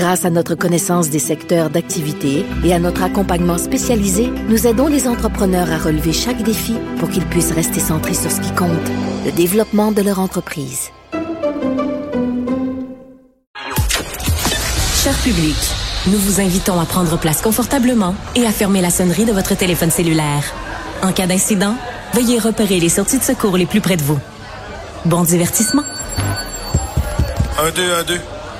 Grâce à notre connaissance des secteurs d'activité et à notre accompagnement spécialisé, nous aidons les entrepreneurs à relever chaque défi pour qu'ils puissent rester centrés sur ce qui compte, le développement de leur entreprise. Cher public, nous vous invitons à prendre place confortablement et à fermer la sonnerie de votre téléphone cellulaire. En cas d'incident, veuillez repérer les sorties de secours les plus près de vous. Bon divertissement. Un, deux, un, deux.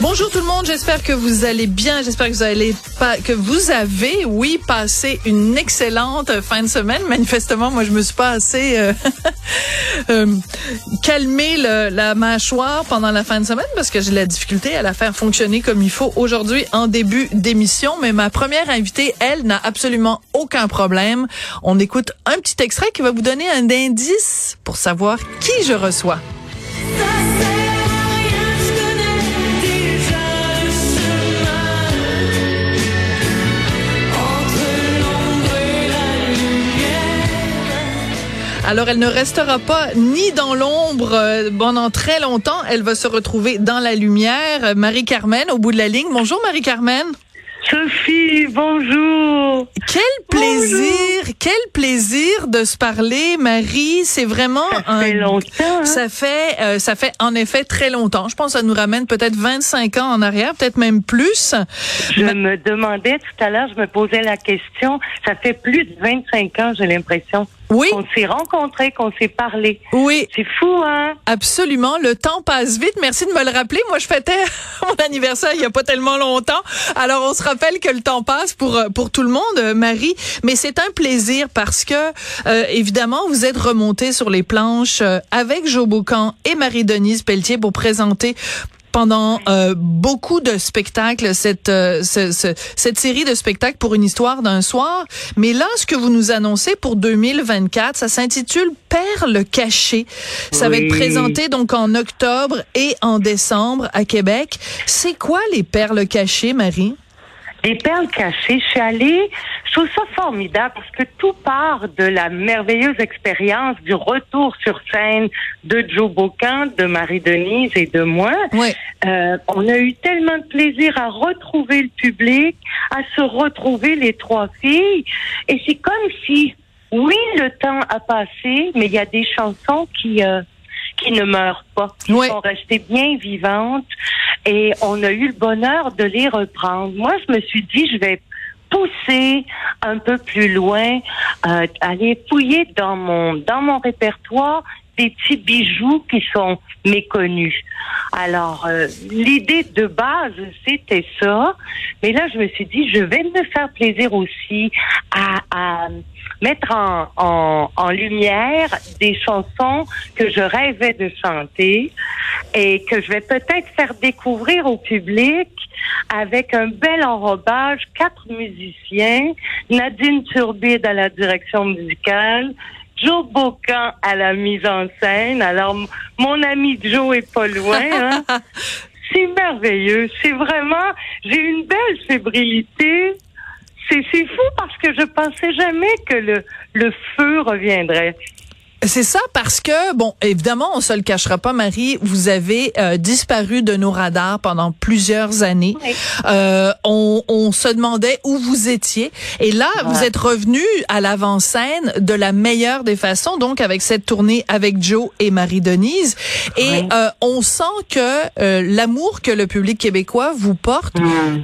Bonjour tout le monde, j'espère que vous allez bien, j'espère que vous allez que vous avez oui passé une excellente fin de semaine. Manifestement, moi je me suis pas assez euh, euh, calmé la mâchoire pendant la fin de semaine parce que j'ai la difficulté à la faire fonctionner comme il faut aujourd'hui en début d'émission, mais ma première invitée, elle n'a absolument aucun problème. On écoute un petit extrait qui va vous donner un indice pour savoir qui je reçois. Alors, elle ne restera pas ni dans l'ombre euh, pendant très longtemps. Elle va se retrouver dans la lumière. Marie-Carmen, au bout de la ligne. Bonjour, Marie-Carmen. Sophie, bonjour. Quel plaisir, quel plaisir de se parler, Marie. C'est vraiment ça fait longtemps. Hein? Ça fait, euh, ça fait en effet très longtemps. Je pense que ça nous ramène peut-être 25 ans en arrière, peut-être même plus. Je me demandais tout à l'heure, je me posais la question. Ça fait plus de 25 ans, j'ai l'impression. Oui. Qu'on s'est rencontrés, qu'on s'est parlé. Oui. C'est fou, hein? Absolument. Le temps passe vite. Merci de me le rappeler. Moi, je fêtais mon anniversaire il y a pas tellement longtemps. Alors, on se rappelle que le temps passe pour euh, pour tout le monde, euh, Marie. Mais c'est un plaisir parce que, euh, évidemment, vous êtes remonté sur les planches avec Joe Bocan et Marie-Denise Pelletier pour présenter pendant euh, beaucoup de spectacles, cette, euh, cette série de spectacles pour une histoire d'un soir. Mais là, ce que vous nous annoncez pour 2024, ça s'intitule Perle cachée. Ça va être présenté donc en octobre et en décembre à Québec. C'est quoi les perles cachées, Marie? Les perles cachées, je suis allée, je trouve ça formidable parce que tout part de la merveilleuse expérience du retour sur scène de Joe Bocan, de Marie-Denise et de moi. Ouais. Euh, on a eu tellement de plaisir à retrouver le public, à se retrouver les trois filles. Et c'est comme si, oui, le temps a passé, mais il y a des chansons qui... Euh, qui ne meurent pas, qui Oui. sont restées bien vivantes. Et on a eu le bonheur de les reprendre. Moi, je me suis dit, je vais pousser un peu plus loin, euh, aller fouiller dans mon dans mon répertoire des petits bijoux qui sont méconnus. Alors, euh, l'idée de base, c'était ça. Mais là, je me suis dit, je vais me faire plaisir aussi à, à mettre en, en, en lumière des chansons que je rêvais de chanter et que je vais peut-être faire découvrir au public avec un bel enrobage, quatre musiciens, Nadine Turbide à la direction musicale, Joe Bocan à la mise en scène. Alors, mon ami Joe est pas loin. Hein? c'est merveilleux. C'est vraiment, j'ai une belle fébrilité. C'est fou parce que je pensais jamais que le, le feu reviendrait. C'est ça parce que bon, évidemment, on se le cachera pas, Marie. Vous avez euh, disparu de nos radars pendant plusieurs années. Oui. Euh, on, on se demandait où vous étiez, et là, vous êtes revenu à l'avant-scène de la meilleure des façons, donc avec cette tournée avec Joe et Marie-Denise. Et euh, on sent que euh, l'amour que le public québécois vous porte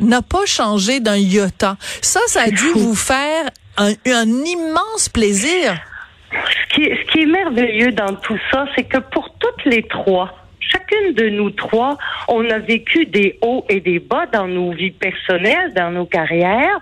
n'a pas changé d'un iota. Ça, ça a dû vous faire un, un immense plaisir. Ce qui, est, ce qui est merveilleux dans tout ça, c'est que pour toutes les trois, chacune de nous trois, On a vécu des hauts et des bas dans nos vies personnelles, dans nos carrières.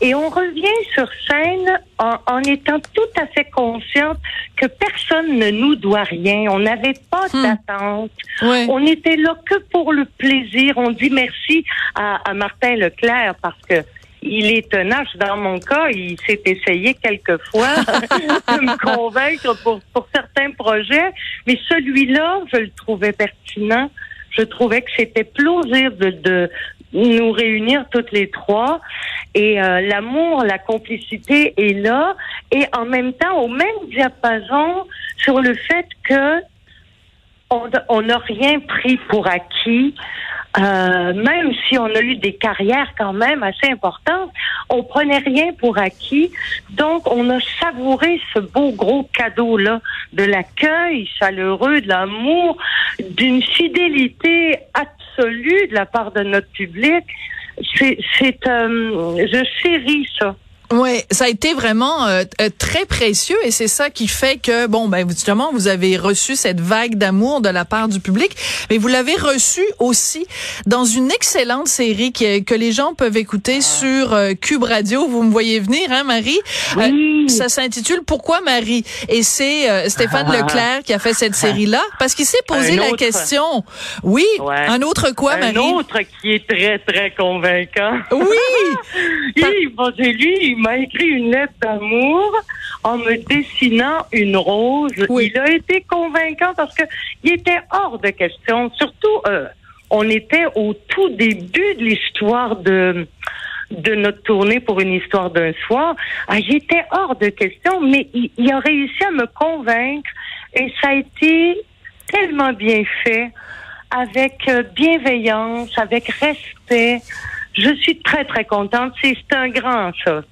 Et on revient sur scène en, en étant tout à fait consciente que personne ne nous doit rien. On n'avait pas Hmm. d'attente. On était là que pour le plaisir. On dit merci à, à Martin Leclerc parce que il est tenace. Dans mon cas, il s'est essayé quelques fois de me convaincre pour, pour certains projets, mais celui-là, je le trouvais pertinent. Je trouvais que c'était plausible de, de nous réunir toutes les trois. Et euh, l'amour, la complicité est là. Et en même temps, au même diapason, sur le fait que on n'a rien pris pour acquis. Euh, même si on a eu des carrières quand même assez importantes, on prenait rien pour acquis. Donc, on a savouré ce beau gros cadeau-là de l'accueil chaleureux, de l'amour, d'une fidélité absolue de la part de notre public. C'est, c'est, euh, je chéris ça. Oui, ça a été vraiment euh, euh, très précieux et c'est ça qui fait que bon ben justement vous avez reçu cette vague d'amour de la part du public, mais vous l'avez reçu aussi dans une excellente série qui, que les gens peuvent écouter sur euh, Cube Radio. Vous me voyez venir, hein, Marie? Oui. Euh, Ça s'intitule Pourquoi Marie? Et c'est Stéphane Leclerc qui a fait cette série là parce qu'il s'est posé Un la question. Oui, Ouais. un autre quoi, Un Marie? autre qui est très, très convaincant. Oui. Oui, bon, c'est lui, il m'a écrit une lettre d'amour en me dessinant une rose. Oui. Il a été convaincant parce que il était hors de question. Surtout, euh, on était au tout début de l'histoire de de notre tournée pour une histoire d'un soir. Ah, J'étais hors de question, mais il, il a réussi à me convaincre et ça a été tellement bien fait, avec euh, bienveillance, avec respect. Je suis très, très contente. C'est c'est un grand, ça.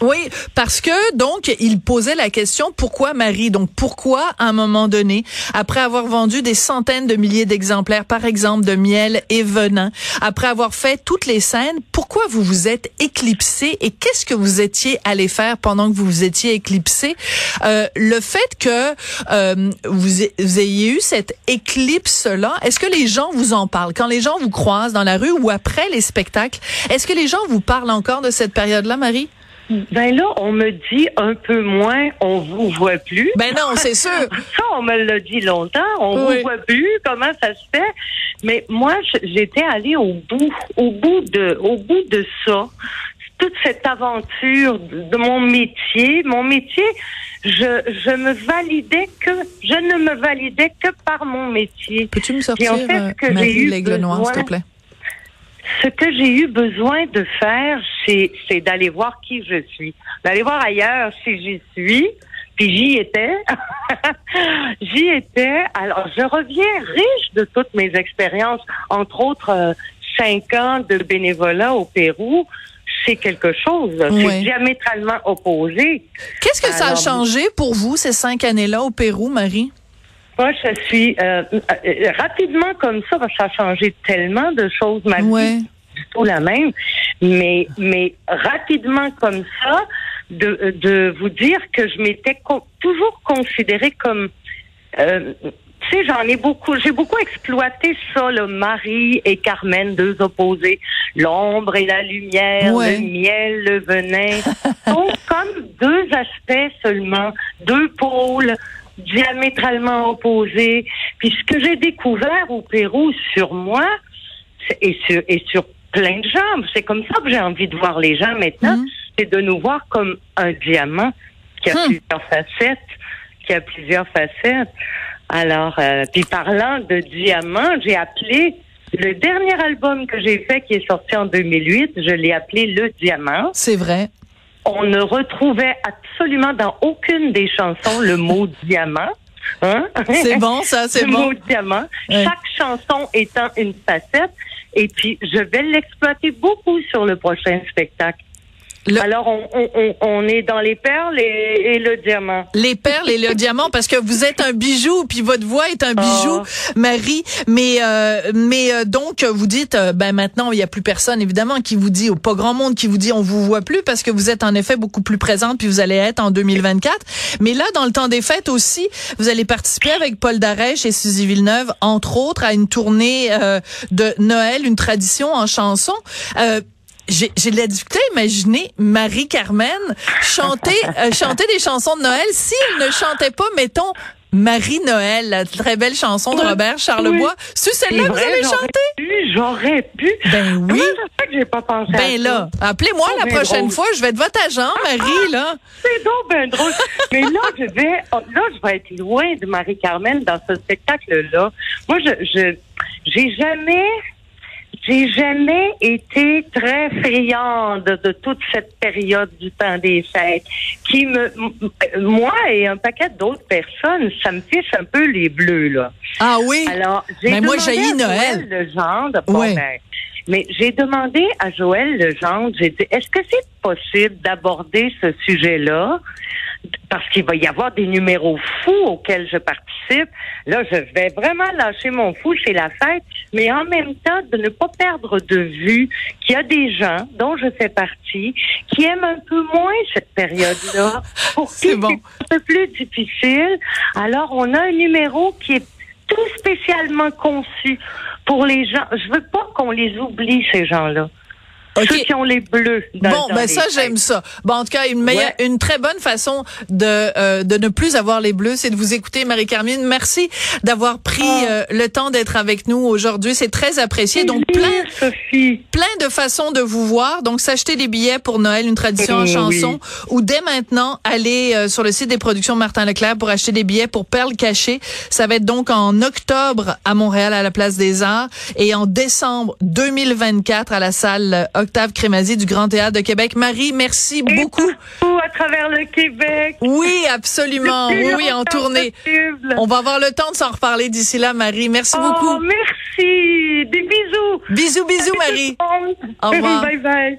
Oui, parce que donc il posait la question pourquoi Marie? Donc pourquoi à un moment donné après avoir vendu des centaines de milliers d'exemplaires par exemple de miel et venin après avoir fait toutes les scènes pourquoi vous vous êtes éclipsé et qu'est-ce que vous étiez allé faire pendant que vous vous étiez éclipsé? Euh, le fait que euh, vous, vous ayez eu cette éclipse là est-ce que les gens vous en parlent? Quand les gens vous croisent dans la rue ou après les spectacles est-ce que les gens vous parlent encore de cette période là Marie? Ben là, on me dit un peu moins, on vous voit plus. Ben non, c'est sûr. Ça, on me l'a dit longtemps. On Oui. vous voit plus. Comment ça se fait? Mais moi, j'étais allée au bout, au bout de, au bout de ça. Toute cette aventure de mon métier, mon métier, je, je me validais que, je ne me validais que par mon métier. Peux-tu me sortir, en fait, euh, que j'ai Marie eu l'aigle noir, s'il te plaît? Ce que j'ai eu besoin de faire, c'est, d'aller voir qui je suis. D'aller voir ailleurs si j'y suis. Puis j'y étais. j'y étais. Alors, je reviens riche de toutes mes expériences, entre autres euh, cinq ans de bénévolat au Pérou. C'est quelque chose. C'est diamétralement opposé. Qu'est-ce que ça a changé pour vous ces cinq années-là au Pérou, Marie? Moi, je suis euh, rapidement comme ça, parce que ça a changé tellement de choses. Ma Ouais. vie tout la même, mais mais rapidement comme ça, de de vous dire que je m'étais co- toujours considérée comme euh, tu sais, j'en ai beaucoup, j'ai beaucoup exploité ça, le Marie et Carmen, deux opposés, l'ombre et la lumière, Ouais. le miel, le venin, sont comme deux aspects seulement, deux pôles diamétralement opposés. Puis ce que j'ai découvert au Pérou sur moi et sur, et sur plein de gens, c'est comme ça que j'ai envie de voir les gens maintenant, Mhm. c'est de nous voir comme un diamant qui a Hmm. plusieurs facettes, qui a plusieurs facettes. Alors, euh, puis parlant de diamant, j'ai appelé le dernier album que j'ai fait, qui est sorti en 2008, je l'ai appelé Le Diamant. C'est vrai. On ne retrouvait absolument dans aucune des chansons le mot diamant. Hein? C'est bon, ça, c'est le bon. mot diamant. Chaque chanson étant une facette. Et puis, je vais l'exploiter beaucoup sur le prochain spectacle. Le- Alors, on, on, on, est dans les perles et, et le diamant. Les perles et le diamant parce que vous êtes un bijou puis votre voix est un bijou Oh. Marie mais euh, mais euh, donc vous dites euh, ben maintenant il y a plus personne évidemment qui vous dit ou pas grand monde qui vous dit on vous voit plus parce que vous êtes en effet beaucoup plus présente puis vous allez être en 2024 mais là dans le temps des fêtes aussi vous allez participer avec Paul Darèche et Suzy Villeneuve entre autres à une tournée euh, de Noël une tradition en chanson euh, j'ai de la difficulté à imaginer Marie-Carmen chanter, euh, chanter des chansons de Noël si elle ne chantait pas, mettons, Marie-Noël, la très belle chanson de Oui, Robert Charlebois. C'est celle-là que vous allez j'aurais pu, J'aurais pu. Ben oui. Comment ça que j'ai pas pensé Ben là, appelez-moi Oh, la ben prochaine drôle. fois, je vais être votre agent, Marie, là. C'est donc ben drôle. Mais là, je vais, oh, là, je vais être loin de Marie-Carmen dans ce spectacle-là. Moi, je, je, j'ai jamais, j'ai jamais été très friande de toute cette période du temps des fêtes qui me, moi et un paquet d'autres personnes, ça me fiche un peu les bleus, là. Ah oui? Alors, j'ai Ben, moi, à Noël. Joël Legendre. Bon, Ouais. ben, mais j'ai demandé à Joël Legendre, j'ai dit, est-ce que c'est possible d'aborder ce sujet-là? Parce qu'il va y avoir des numéros fous auxquels je participe. Là, je vais vraiment lâcher mon fou, c'est la fête, mais en même temps, de ne pas perdre de vue qu'il y a des gens, dont je fais partie, qui aiment un peu moins cette période-là, pour qui C'est c'est bon. un peu plus difficile. Alors, on a un numéro qui est tout spécialement conçu pour les gens. Je veux pas qu'on les oublie, ces gens-là. OK. Ceux qui ont les bleus. Dans, Bon, dans ben les ça j'aime ça. Bon, en tout cas, une meilleure, Ouais. une très bonne façon de euh, de ne plus avoir les bleus, c'est de vous écouter, Marie-Carmine. Merci d'avoir pris Ah. euh, le temps d'être avec nous aujourd'hui. C'est très apprécié. Donc plein Sophie. plein de façons de vous voir. Donc, s'acheter des billets pour Noël, une tradition en Eh chanson, oui. ou dès maintenant, aller euh, sur le site des productions Martin Leclerc pour acheter des billets pour Perles cachées. Ça va être donc en octobre à Montréal à la Place des Arts et en décembre 2024 à la salle euh, Octave Crémazie du Grand Théâtre de Québec. Marie, merci Et beaucoup. à travers le Québec. Oui, absolument. Oui, oui, en tournée. possible. On va avoir le temps de s'en reparler d'ici là, Marie. Merci Oh, beaucoup. merci. Des bisous. Bisous, bisous, Marie. Au revoir. bye bye.